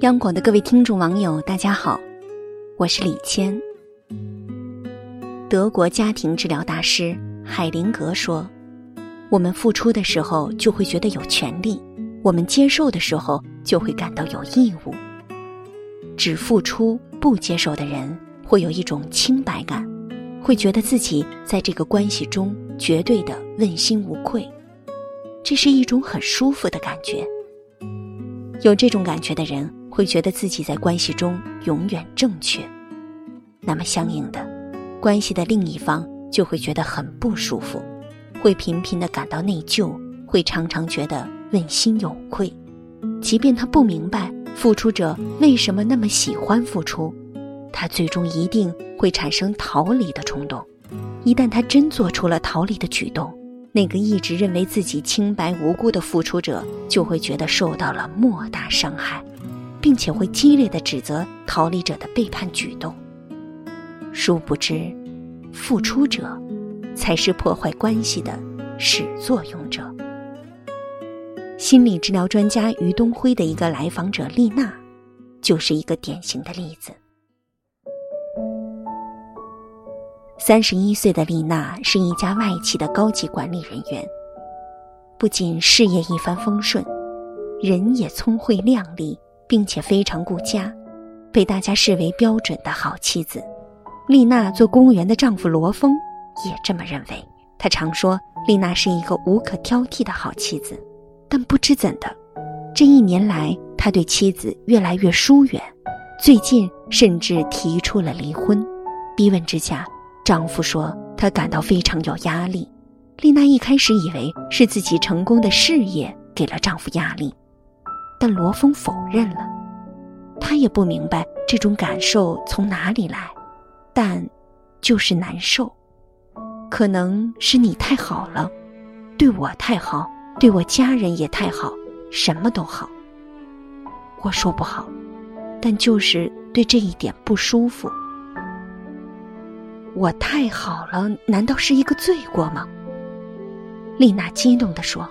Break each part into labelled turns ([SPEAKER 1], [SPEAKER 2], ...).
[SPEAKER 1] 央广的各位听众网友，大家好，我是李谦。德国家庭治疗大师海灵格说：“我们付出的时候就会觉得有权利，我们接受的时候就会感到有义务。只付出不接受的人，会有一种清白感，会觉得自己在这个关系中绝对的问心无愧，这是一种很舒服的感觉。有这种感觉的人。”会觉得自己在关系中永远正确，那么相应的，关系的另一方就会觉得很不舒服，会频频的感到内疚，会常常觉得问心有愧。即便他不明白付出者为什么那么喜欢付出，他最终一定会产生逃离的冲动。一旦他真做出了逃离的举动，那个一直认为自己清白无辜的付出者就会觉得受到了莫大伤害。并且会激烈的指责逃离者的背叛举动。殊不知，付出者才是破坏关系的始作俑者。心理治疗专家于东辉的一个来访者丽娜，就是一个典型的例子。三十一岁的丽娜是一家外企的高级管理人员，不仅事业一帆风顺，人也聪慧靓丽。并且非常顾家，被大家视为标准的好妻子。丽娜做公务员的丈夫罗峰也这么认为。他常说丽娜是一个无可挑剔的好妻子，但不知怎的，这一年来他对妻子越来越疏远，最近甚至提出了离婚。逼问之下，丈夫说他感到非常有压力。丽娜一开始以为是自己成功的事业给了丈夫压力。但罗峰否认了，他也不明白这种感受从哪里来，但就是难受。可能是你太好了，对我太好，对我家人也太好，什么都好。我说不好，但就是对这一点不舒服。我太好了，难道是一个罪过吗？丽娜激动地说：“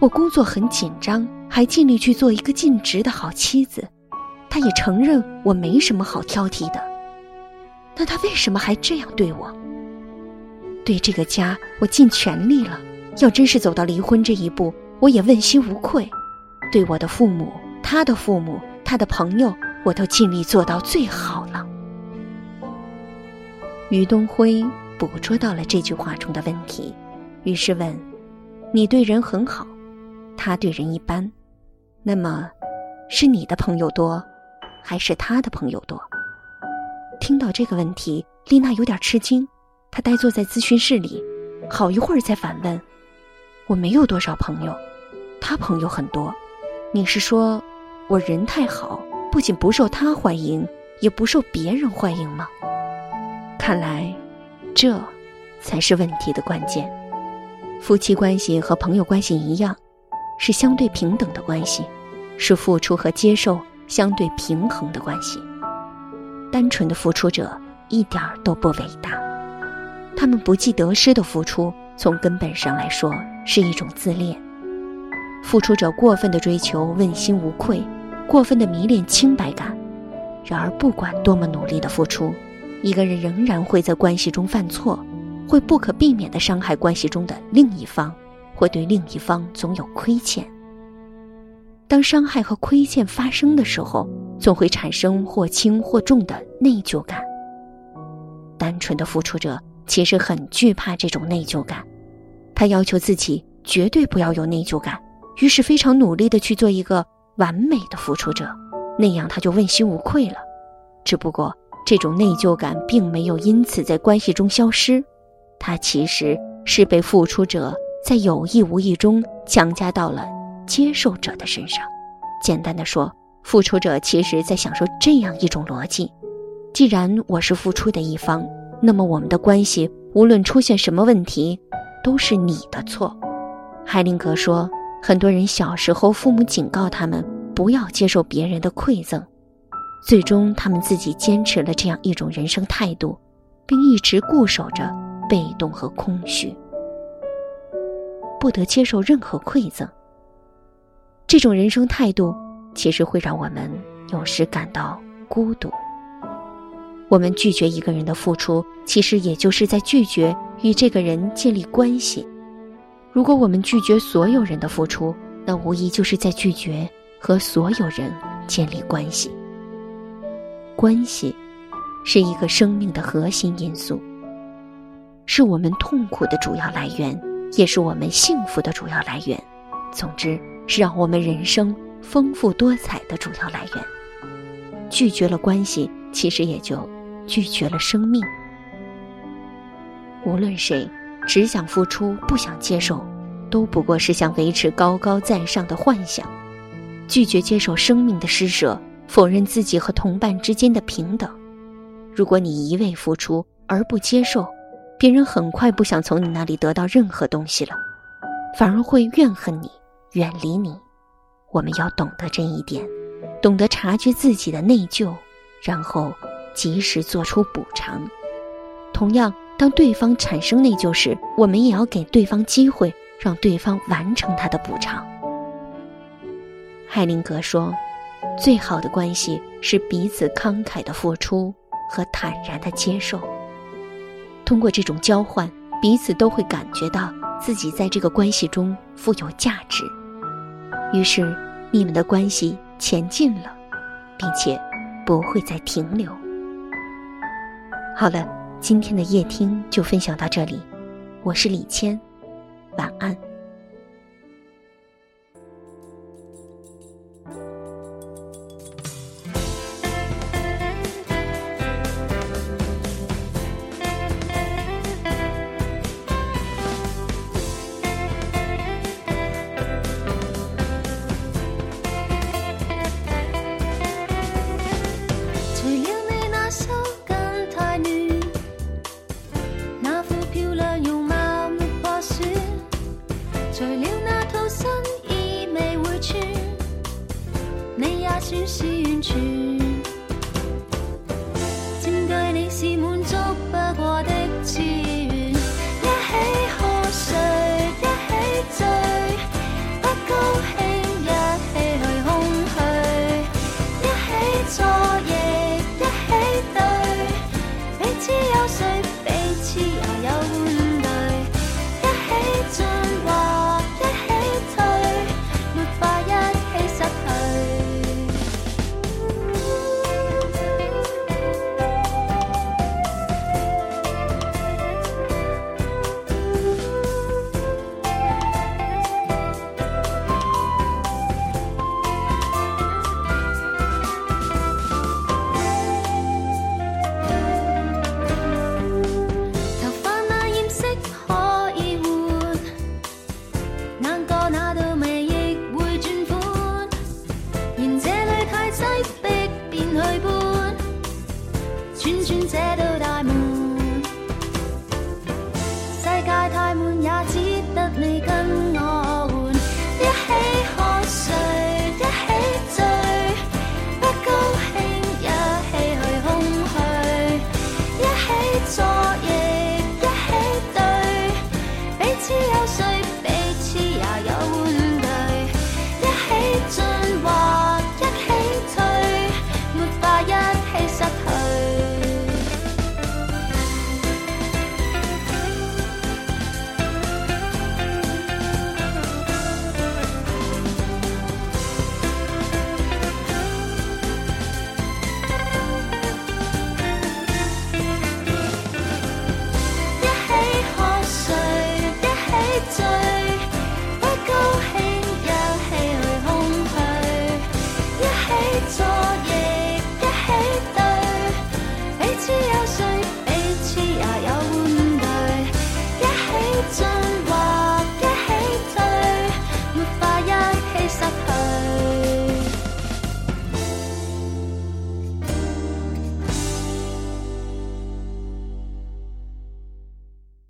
[SPEAKER 1] 我工作很紧张。”还尽力去做一个尽职的好妻子，他也承认我没什么好挑剔的。那他为什么还这样对我？对这个家，我尽全力了。要真是走到离婚这一步，我也问心无愧。对我的父母、他的父母、他的朋友，我都尽力做到最好了。于东辉捕捉到了这句话中的问题，于是问：“你对人很好。”他对人一般，那么，是你的朋友多，还是他的朋友多？听到这个问题，丽娜有点吃惊，她呆坐在咨询室里，好一会儿才反问：“我没有多少朋友，他朋友很多。你是说，我人太好，不仅不受他欢迎，也不受别人欢迎吗？”看来，这才是问题的关键。夫妻关系和朋友关系一样。是相对平等的关系，是付出和接受相对平衡的关系。单纯的付出者一点儿都不伟大，他们不计得失的付出，从根本上来说是一种自恋。付出者过分的追求问心无愧，过分的迷恋清白感。然而，不管多么努力的付出，一个人仍然会在关系中犯错，会不可避免的伤害关系中的另一方。会对另一方总有亏欠。当伤害和亏欠发生的时候，总会产生或轻或重的内疚感。单纯的付出者其实很惧怕这种内疚感，他要求自己绝对不要有内疚感，于是非常努力的去做一个完美的付出者，那样他就问心无愧了。只不过这种内疚感并没有因此在关系中消失，他其实是被付出者。在有意无意中强加到了接受者的身上。简单的说，付出者其实在享受这样一种逻辑：既然我是付出的一方，那么我们的关系无论出现什么问题，都是你的错。海灵格说，很多人小时候父母警告他们不要接受别人的馈赠，最终他们自己坚持了这样一种人生态度，并一直固守着被动和空虚。不得接受任何馈赠，这种人生态度，其实会让我们有时感到孤独。我们拒绝一个人的付出，其实也就是在拒绝与这个人建立关系。如果我们拒绝所有人的付出，那无疑就是在拒绝和所有人建立关系。关系是一个生命的核心因素，是我们痛苦的主要来源，也是我们幸福的主要来源。总之，是让我们人生丰富多彩的主要来源。拒绝了关系，其实也就拒绝了生命。无论谁，只想付出不想接受，都不过是想维持高高在上的幻想。拒绝接受生命的施舍，否认自己和同伴之间的平等。如果你一味付出而不接受，别人很快不想从你那里得到任何东西了，反而会怨恨你，远离你。我们要懂得这一点。懂得察觉自己的内疚，然后及时做出补偿。同样，当对方产生内疚时，我们也要给对方机会，让对方完成他的补偿。海灵格说：“最好的关系是彼此慷慨的付出和坦然的接受。通过这种交换，彼此都会感觉到自己在这个关系中富有价值。于是，你们的关系。”前进了，并且不会再停留。好了，今天的夜听就分享到这里，我是李谦，晚安。
[SPEAKER 2] 进化，一起退，没法一起失去。